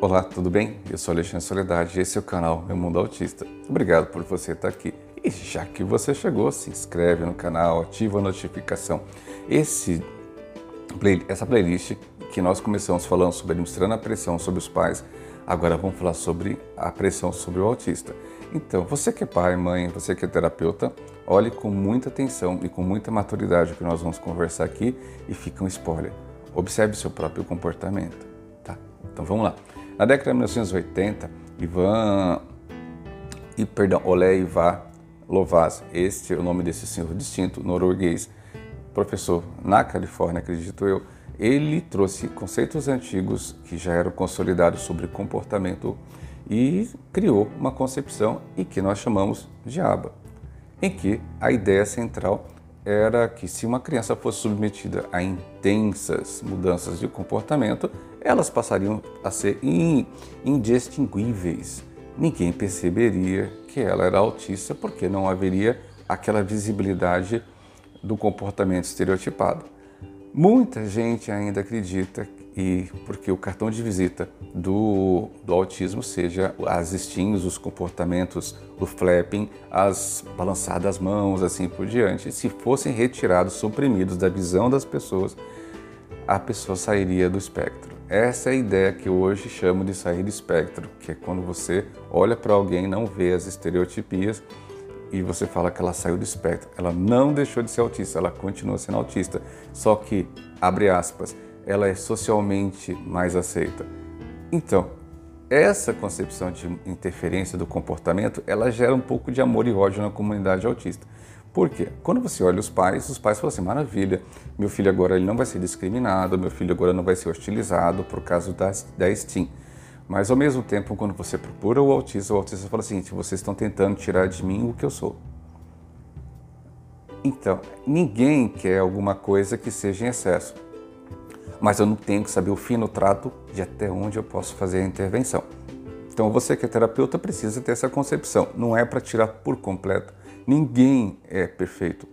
Olá, tudo bem? Eu sou Alexandre Soledade e esse é o canal Meu Mundo Autista. Obrigado por você estar aqui. E já que você chegou, se inscreve no canal, ativa a notificação. Esse, essa playlist que nós começamos falando sobre administrando a pressão sobre os pais, agora vamos falar sobre a pressão sobre o autista. Então, você que é pai, mãe, você que é terapeuta, olhe com muita atenção e com muita maturidade o que nós vamos conversar aqui e fica um spoiler. Observe seu próprio comportamento, tá? Então vamos lá. Na década de 1980, Ivan e perdão, Olé Ivar Lovaz, este é o nome desse senhor distinto norueguês, professor na Califórnia, acredito eu, ele trouxe conceitos antigos que já eram consolidados sobre comportamento e criou uma concepção e que nós chamamos de aba, em que a ideia central era que se uma criança fosse submetida a intensas mudanças de comportamento, elas passariam a ser indistinguíveis. Ninguém perceberia que ela era autista porque não haveria aquela visibilidade do comportamento estereotipado. Muita gente ainda acredita e porque o cartão de visita do, do autismo seja as estinhos, os comportamentos, o flapping, as balançadas das mãos, assim por diante. Se fossem retirados, suprimidos da visão das pessoas, a pessoa sairia do espectro. Essa é a ideia que hoje chamo de sair do espectro, que é quando você olha para alguém, não vê as estereotipias e você fala que ela saiu do espectro. Ela não deixou de ser autista, ela continua sendo autista, só que, abre aspas, ela é socialmente mais aceita. Então, essa concepção de interferência do comportamento, ela gera um pouco de amor e ódio na comunidade autista. Por quê? Quando você olha os pais, os pais falam assim, maravilha, meu filho agora ele não vai ser discriminado, meu filho agora não vai ser hostilizado por causa da, da STEAM. Mas ao mesmo tempo, quando você procura o autista, o autista fala assim, vocês estão tentando tirar de mim o que eu sou. Então, ninguém quer alguma coisa que seja em excesso mas eu não tenho que saber o fino trato de até onde eu posso fazer a intervenção. Então você que é terapeuta precisa ter essa concepção, não é para tirar por completo. Ninguém é perfeito.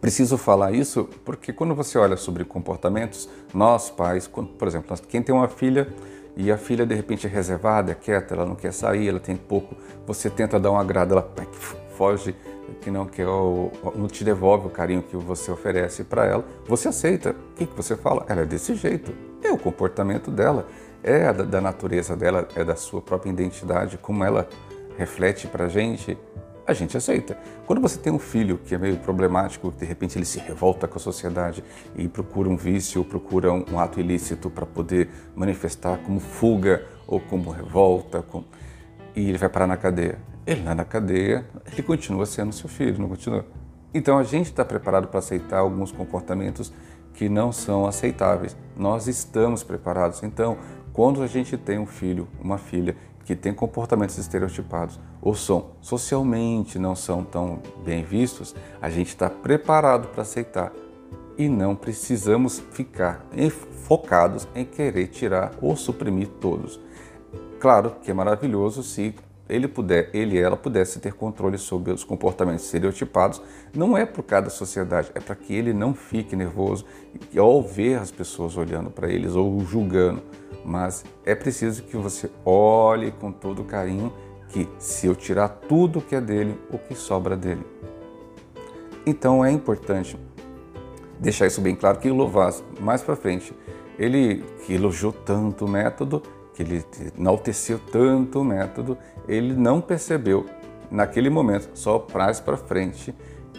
Preciso falar isso porque quando você olha sobre comportamentos, nós pais, por exemplo, quem tem uma filha e a filha de repente é reservada, é quieta, ela não quer sair, ela tem pouco, você tenta dar um agrado, ela foge que não quer não te devolve o carinho que você oferece para ela, você aceita. O que, que você fala? Ela é desse jeito. É o comportamento dela, é da, da natureza dela, é da sua própria identidade, como ela reflete para a gente, a gente aceita. Quando você tem um filho que é meio problemático, de repente ele se revolta com a sociedade e procura um vício, procura um, um ato ilícito para poder manifestar como fuga ou como revolta, e ele vai parar na cadeia ele lá na cadeia, ele continua sendo seu filho, não continua? Então a gente está preparado para aceitar alguns comportamentos que não são aceitáveis. Nós estamos preparados. Então, quando a gente tem um filho, uma filha que tem comportamentos estereotipados ou são socialmente não são tão bem vistos, a gente está preparado para aceitar e não precisamos ficar focados em querer tirar ou suprimir todos. Claro que é maravilhoso se ele puder, ele e ela pudesse ter controle sobre os comportamentos estereotipados, não é por cada sociedade, é para que ele não fique nervoso ao ver as pessoas olhando para eles ou julgando. Mas é preciso que você olhe com todo carinho que se eu tirar tudo que é dele, o que sobra dele. Então é importante deixar isso bem claro que o Lovaz, mais para frente, ele que elogiou tanto o método, que ele enalteceu tanto o método, ele não percebeu naquele momento, só trás para frente,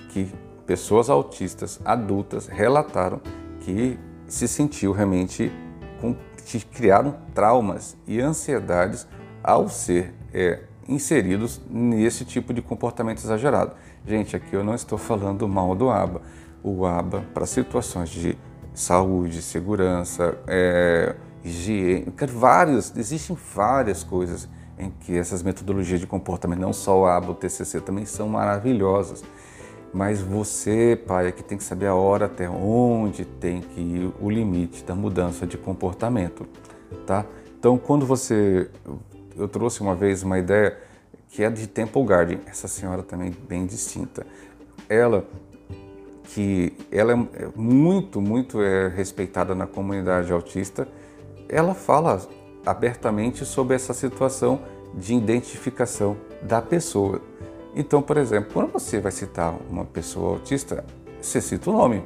que pessoas autistas adultas relataram que se sentiu realmente com, que criaram traumas e ansiedades ao ser é, inseridos nesse tipo de comportamento exagerado. Gente, aqui eu não estou falando mal do ABA. O ABA, para situações de saúde, segurança, é, higiene, vários, existem várias coisas em que essas metodologias de comportamento, não só o ABA, o TCC, também são maravilhosas. Mas você, pai, é que tem que saber a hora até onde tem que ir o limite da mudança de comportamento, tá? Então, quando você... Eu trouxe uma vez uma ideia que é de Temple Garden, essa senhora também bem distinta. Ela que ela é muito, muito é respeitada na comunidade autista, ela fala abertamente sobre essa situação de identificação da pessoa. Então, por exemplo, quando você vai citar uma pessoa autista, você cita o nome.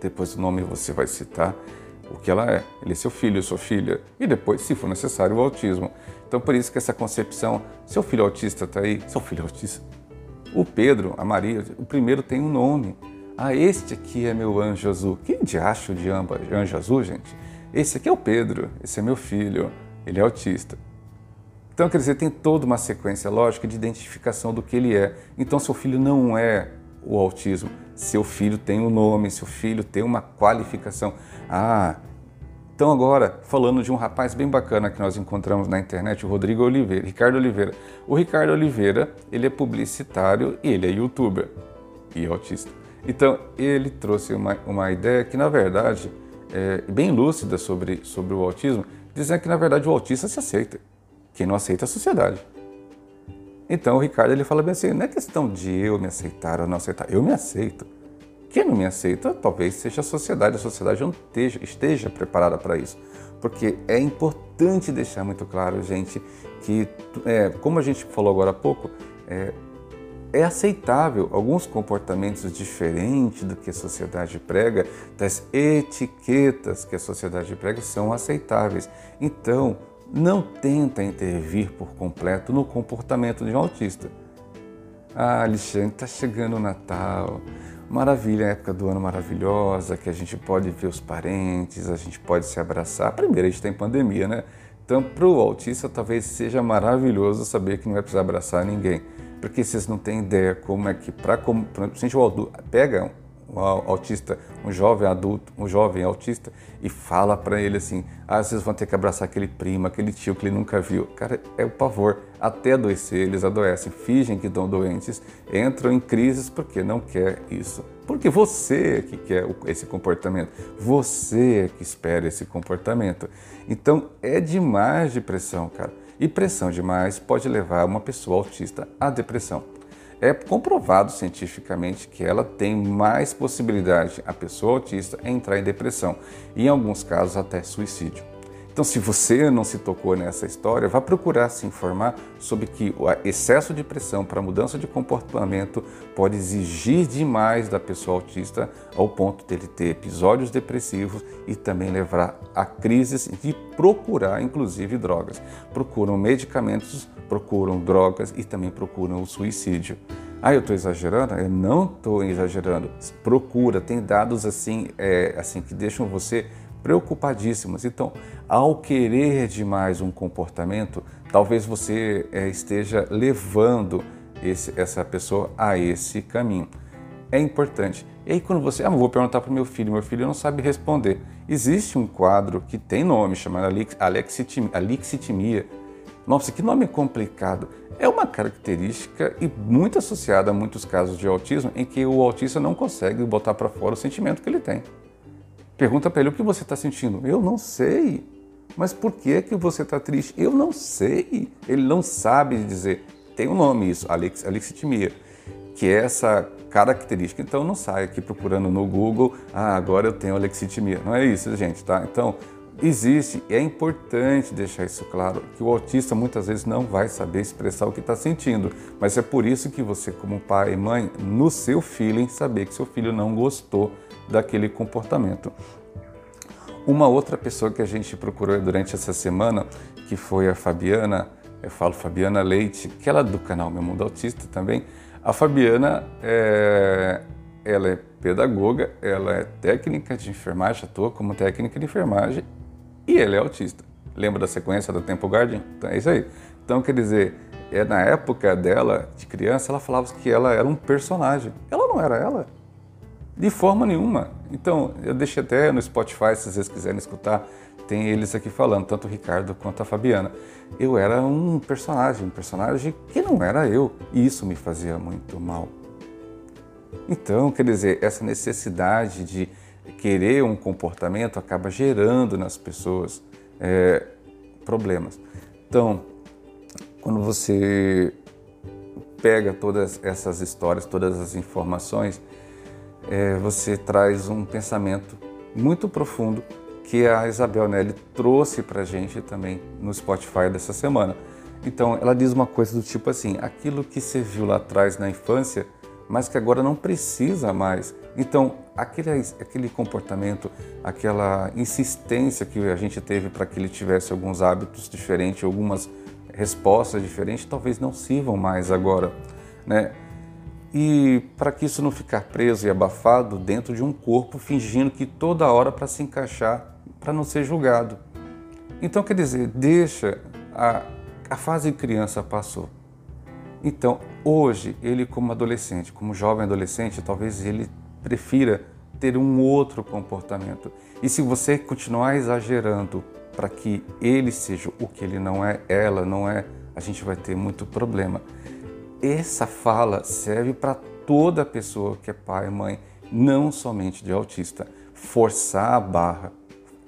Depois do nome você vai citar o que ela é. Ele é seu filho, sua filha. E depois, se for necessário, o autismo. Então, por isso que essa concepção, seu filho autista está aí, seu filho autista. O Pedro, a Maria, o primeiro tem um nome. Ah, este aqui é meu anjo azul. Que diacho de anjo azul, gente? Esse aqui é o Pedro, esse é meu filho, ele é autista. Então, quer dizer, tem toda uma sequência lógica de identificação do que ele é. Então, seu filho não é o autismo, seu filho tem um nome, seu filho tem uma qualificação. Ah, então agora, falando de um rapaz bem bacana que nós encontramos na internet, o Rodrigo Oliveira, Ricardo Oliveira. O Ricardo Oliveira, ele é publicitário e ele é youtuber e autista. Então, ele trouxe uma, uma ideia que, na verdade, é bem lúcida sobre, sobre o autismo, dizendo que, na verdade, o autista se aceita. Quem não aceita é a sociedade. Então, o Ricardo ele fala bem assim: não é questão de eu me aceitar ou não aceitar, eu me aceito. Quem não me aceita, talvez seja a sociedade. A sociedade não esteja, esteja preparada para isso. Porque é importante deixar muito claro, gente, que, é, como a gente falou agora há pouco, é, é aceitável alguns comportamentos diferentes do que a sociedade prega, das etiquetas que a sociedade prega são aceitáveis. Então, não tenta intervir por completo no comportamento de um autista. Ah, Alexandre, está chegando o Natal. Maravilha, época do ano maravilhosa, que a gente pode ver os parentes, a gente pode se abraçar. Primeiro, a gente tem pandemia, né? Então, para o autista, talvez seja maravilhoso saber que não vai precisar abraçar ninguém porque vocês não têm ideia como é que, para como, a gente pega um autista, um jovem adulto, um jovem autista e fala para ele assim: ah, vocês vão ter que abraçar aquele primo, aquele tio que ele nunca viu. Cara, é o pavor. Até adoecer, eles adoecem, fingem que estão doentes, entram em crises porque não quer isso. Porque você é que quer esse comportamento, você é que espera esse comportamento. Então é demais de pressão, cara. E pressão demais pode levar uma pessoa autista à depressão. É comprovado cientificamente que ela tem mais possibilidade, a pessoa autista, entrar em depressão e, em alguns casos, até suicídio. Então, se você não se tocou nessa história, vá procurar se informar sobre que o excesso de pressão para mudança de comportamento pode exigir demais da pessoa autista ao ponto dele ter episódios depressivos e também levar a crises de procurar, inclusive, drogas. Procuram medicamentos, procuram drogas e também procuram o suicídio. Ah, eu estou exagerando? Eu não estou exagerando. Procura, tem dados assim, é, assim que deixam você preocupadíssimas. Então, ao querer demais um comportamento, talvez você é, esteja levando esse, essa pessoa a esse caminho. É importante. E aí, quando você, ah, vou perguntar para o meu filho, meu filho não sabe responder. Existe um quadro que tem nome, chamado alexitimia. Nossa, que nome complicado. É uma característica e muito associada a muitos casos de autismo em que o autista não consegue botar para fora o sentimento que ele tem. Pergunta para ele o que você está sentindo. Eu não sei. Mas por que que você está triste? Eu não sei. Ele não sabe dizer. Tem um nome isso, Alex, alexitimia, que é essa característica. Então não sai aqui procurando no Google, ah, agora eu tenho alexitimia. Não é isso, gente, tá? Então existe, é importante deixar isso claro, que o autista muitas vezes não vai saber expressar o que está sentindo, mas é por isso que você, como pai e mãe, no seu feeling, saber que seu filho não gostou daquele comportamento. Uma outra pessoa que a gente procurou durante essa semana, que foi a Fabiana, eu falo Fabiana Leite, que ela é do canal Meu Mundo Autista também. A Fabiana, é, ela é pedagoga, ela é técnica de enfermagem, atua como técnica de enfermagem e ela é autista. Lembra da sequência do Tempo Guardian? Então é isso aí. Então, quer dizer, é, na época dela, de criança, ela falava que ela era um personagem. Ela não era ela. De forma nenhuma. Então, eu deixei até no Spotify, se vocês quiserem escutar, tem eles aqui falando, tanto o Ricardo quanto a Fabiana. Eu era um personagem, um personagem que não era eu, e isso me fazia muito mal. Então, quer dizer, essa necessidade de querer um comportamento acaba gerando nas pessoas é, problemas. Então, quando você pega todas essas histórias, todas as informações, é, você traz um pensamento muito profundo que a Isabel Nelly trouxe para gente também no Spotify dessa semana. Então, ela diz uma coisa do tipo assim: aquilo que você viu lá atrás na infância, mas que agora não precisa mais. Então, aquele, aquele comportamento, aquela insistência que a gente teve para que ele tivesse alguns hábitos diferentes, algumas respostas diferentes, talvez não sirvam mais agora, né? E para que isso não ficar preso e abafado dentro de um corpo, fingindo que toda hora para se encaixar, para não ser julgado. Então, quer dizer, deixa a, a fase de criança passou. Então, hoje, ele como adolescente, como jovem adolescente, talvez ele prefira ter um outro comportamento. E se você continuar exagerando para que ele seja o que ele não é, ela não é, a gente vai ter muito problema. Essa fala serve para toda pessoa que é pai e mãe, não somente de autista. Forçar a barra,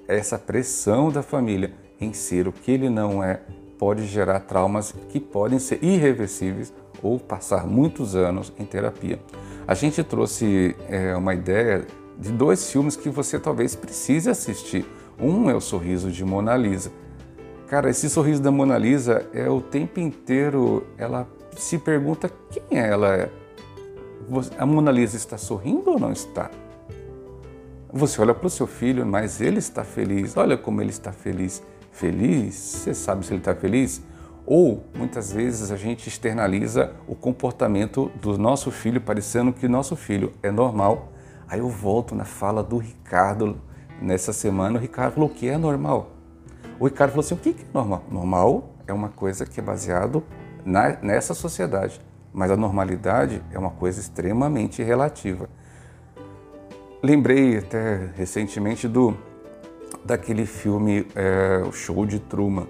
essa pressão da família em ser o que ele não é, pode gerar traumas que podem ser irreversíveis ou passar muitos anos em terapia. A gente trouxe é, uma ideia de dois filmes que você talvez precise assistir. Um é o Sorriso de Mona Lisa. Cara, esse sorriso da Mona Lisa é o tempo inteiro, ela se pergunta quem ela é. A Mona Lisa está sorrindo ou não está? Você olha para o seu filho, mas ele está feliz. Olha como ele está feliz. Feliz? Você sabe se ele está feliz? Ou muitas vezes a gente externaliza o comportamento do nosso filho, parecendo que nosso filho é normal. Aí eu volto na fala do Ricardo nessa semana. O Ricardo falou: que é normal? O Ricardo falou assim: o que é normal? Normal é uma coisa que é baseado na, nessa sociedade, mas a normalidade é uma coisa extremamente relativa. Lembrei até recentemente do daquele filme é, O Show de Truman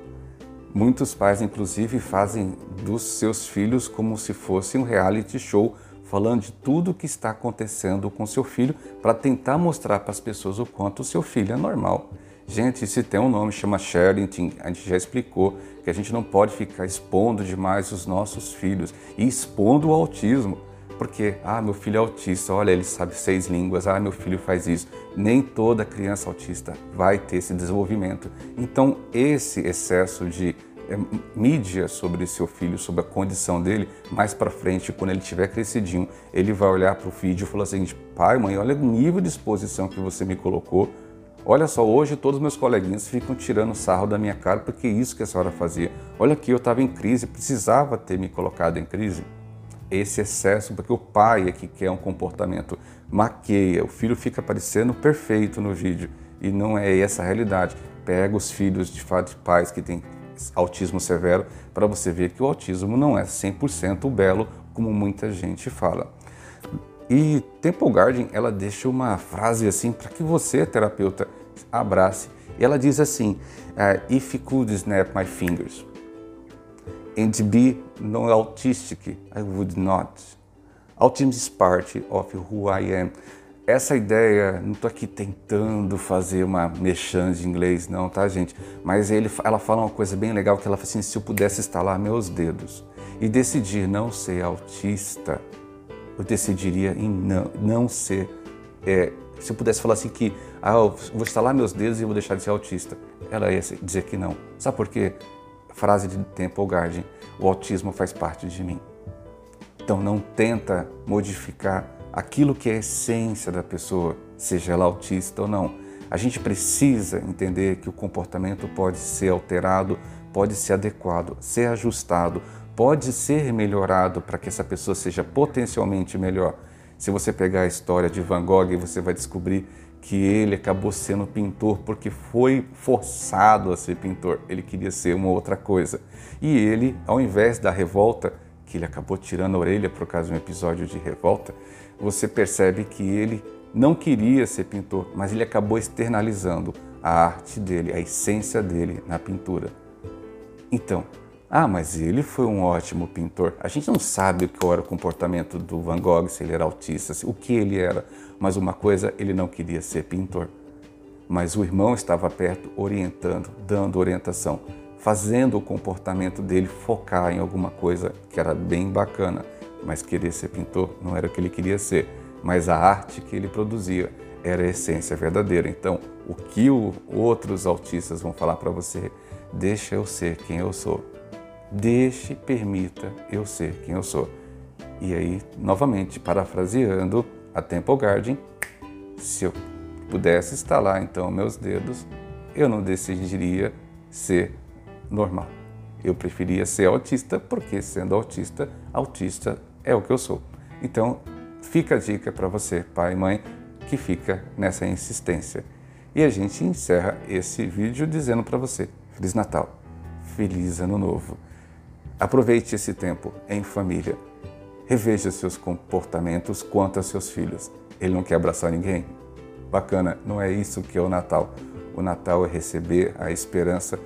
Muitos pais, inclusive, fazem dos seus filhos como se fosse um reality show, falando de tudo o que está acontecendo com seu filho para tentar mostrar para as pessoas o quanto o seu filho é normal. Gente, se tem um nome, chama Sherrington, a gente já explicou que a gente não pode ficar expondo demais os nossos filhos e expondo o autismo. Porque, ah, meu filho é autista, olha, ele sabe seis línguas, ah, meu filho faz isso. Nem toda criança autista vai ter esse desenvolvimento. Então, esse excesso de é, mídia sobre seu filho, sobre a condição dele, mais para frente, quando ele tiver crescidinho, ele vai olhar para o vídeo e falar assim: pai, mãe, olha o nível de exposição que você me colocou. Olha só, hoje todos meus coleguinhas ficam tirando sarro da minha cara porque é isso que a senhora fazia. Olha aqui, eu estava em crise, precisava ter me colocado em crise esse excesso, porque o pai é que quer um comportamento, maqueia, o filho fica parecendo perfeito no vídeo e não é essa a realidade. Pega os filhos de fato de pais que têm autismo severo para você ver que o autismo não é 100% belo como muita gente fala. E Temple Garden, ela deixa uma frase assim para que você, terapeuta, abrace. Ela diz assim: uh, If you could snap my fingers, and be non autistic, I would not. Autism is part of who I am. Essa ideia, não estou aqui tentando fazer uma mexã de inglês, não, tá, gente? Mas ele, ela fala uma coisa bem legal, que ela fala assim, se eu pudesse estalar meus dedos e decidir não ser autista, eu decidiria em não, não ser... É, se eu pudesse falar assim que, ah, eu vou estalar meus dedos e vou deixar de ser autista, ela ia dizer que não. Sabe por quê? frase de Temple Garden, o autismo faz parte de mim. Então não tenta modificar aquilo que é a essência da pessoa, seja ela autista ou não. A gente precisa entender que o comportamento pode ser alterado, pode ser adequado, ser ajustado, pode ser melhorado para que essa pessoa seja potencialmente melhor. Se você pegar a história de Van Gogh, você vai descobrir que ele acabou sendo pintor porque foi forçado a ser pintor. Ele queria ser uma outra coisa. E ele, ao invés da revolta, que ele acabou tirando a orelha por causa de um episódio de revolta, você percebe que ele não queria ser pintor, mas ele acabou externalizando a arte dele, a essência dele na pintura. Então, ah, mas ele foi um ótimo pintor. A gente não sabe qual era o comportamento do Van Gogh, se ele era autista, o que ele era. Mas uma coisa, ele não queria ser pintor. Mas o irmão estava perto, orientando, dando orientação, fazendo o comportamento dele focar em alguma coisa que era bem bacana. Mas querer ser pintor não era o que ele queria ser, mas a arte que ele produzia era a essência verdadeira. Então, o que o, outros autistas vão falar para você, deixa eu ser quem eu sou. Deixe, permita eu ser quem eu sou. E aí, novamente, parafraseando a Temple Garden, se eu pudesse estalar então meus dedos, eu não decidiria ser normal. Eu preferia ser autista porque, sendo autista, autista é o que eu sou. Então, fica a dica para você, pai e mãe, que fica nessa insistência. E a gente encerra esse vídeo dizendo para você: Feliz Natal, Feliz Ano Novo. Aproveite esse tempo em família. Reveja seus comportamentos quanto a seus filhos. Ele não quer abraçar ninguém? Bacana, não é isso que é o Natal. O Natal é receber a esperança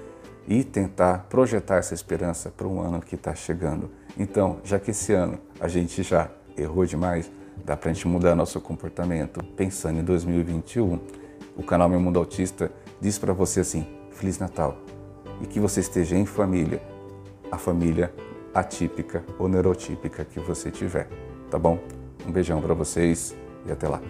e tentar projetar essa esperança para um ano que está chegando. Então, já que esse ano a gente já errou demais, dá para a gente mudar nosso comportamento pensando em 2021. O canal Meu Mundo Autista diz para você assim: Feliz Natal e que você esteja em família, a família atípica ou neurotípica que você tiver, tá bom? Um beijão para vocês e até lá.